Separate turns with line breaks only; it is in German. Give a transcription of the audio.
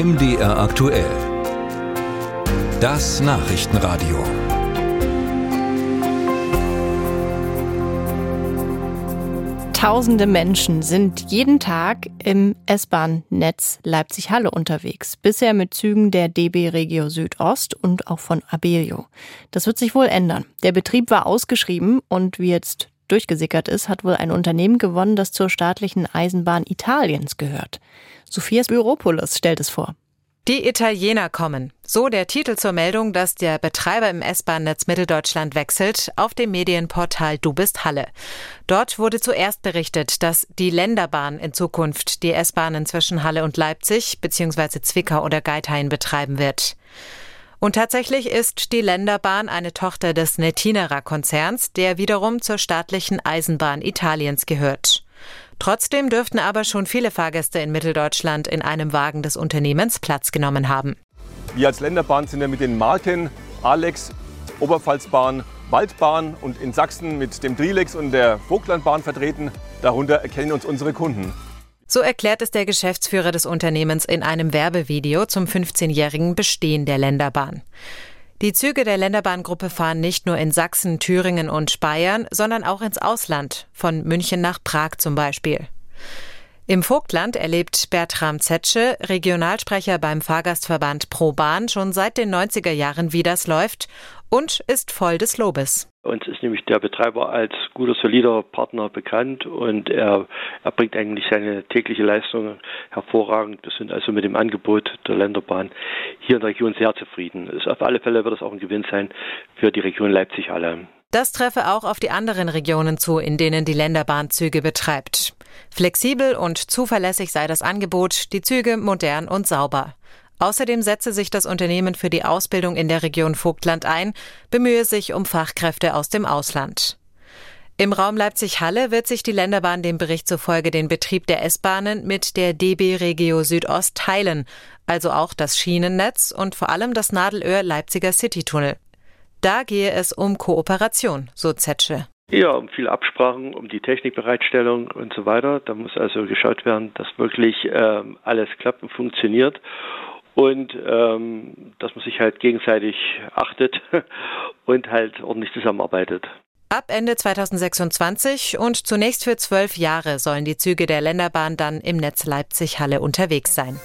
MDR aktuell. Das Nachrichtenradio.
Tausende Menschen sind jeden Tag im S-Bahn-Netz Leipzig-Halle unterwegs. Bisher mit Zügen der DB Regio Südost und auch von Abelio. Das wird sich wohl ändern. Der Betrieb war ausgeschrieben und wie jetzt durchgesickert ist, hat wohl ein Unternehmen gewonnen, das zur staatlichen Eisenbahn Italiens gehört. Sophias Büropoulos stellt es vor.
Die Italiener kommen. So der Titel zur Meldung, dass der Betreiber im S-Bahn-Netz Mitteldeutschland wechselt, auf dem Medienportal Du bist Halle. Dort wurde zuerst berichtet, dass die Länderbahn in Zukunft die S-Bahnen zwischen Halle und Leipzig bzw. Zwickau oder Geithain betreiben wird. Und tatsächlich ist die Länderbahn eine Tochter des Netinera Konzerns, der wiederum zur staatlichen Eisenbahn Italiens gehört. Trotzdem dürften aber schon viele Fahrgäste in Mitteldeutschland in einem Wagen des Unternehmens Platz genommen haben.
Wir als Länderbahn sind ja mit den Marken Alex, Oberpfalzbahn, Waldbahn und in Sachsen mit dem Drilex und der Vogtlandbahn vertreten. Darunter erkennen uns unsere Kunden.
So erklärt es der Geschäftsführer des Unternehmens in einem Werbevideo zum 15-jährigen Bestehen der Länderbahn. Die Züge der Länderbahngruppe fahren nicht nur in Sachsen, Thüringen und Bayern, sondern auch ins Ausland, von München nach Prag zum Beispiel. Im Vogtland erlebt Bertram Zetsche, Regionalsprecher beim Fahrgastverband ProBahn, schon seit den 90er Jahren, wie das läuft und ist voll des Lobes.
Uns ist nämlich der Betreiber als guter, solider Partner bekannt und er, er bringt eigentlich seine tägliche Leistung hervorragend. Wir sind also mit dem Angebot der Länderbahn hier in der Region sehr zufrieden. Ist auf alle Fälle wird es auch ein Gewinn sein für die Region Leipzig-Halle.
Das treffe auch auf die anderen Regionen zu, in denen die Länderbahn Züge betreibt. Flexibel und zuverlässig sei das Angebot, die Züge modern und sauber. Außerdem setze sich das Unternehmen für die Ausbildung in der Region Vogtland ein, bemühe sich um Fachkräfte aus dem Ausland. Im Raum Leipzig-Halle wird sich die Länderbahn dem Bericht zufolge den Betrieb der S-Bahnen mit der DB Regio Südost teilen, also auch das Schienennetz und vor allem das Nadelöhr Leipziger Citytunnel. Da gehe es um Kooperation, so Zetsche.
Ja, um viele Absprachen, um die Technikbereitstellung und so weiter. Da muss also geschaut werden, dass wirklich ähm, alles klappt und funktioniert und ähm, dass man sich halt gegenseitig achtet und halt ordentlich zusammenarbeitet.
Ab Ende 2026 und zunächst für zwölf Jahre sollen die Züge der Länderbahn dann im Netz Leipzig-Halle unterwegs sein.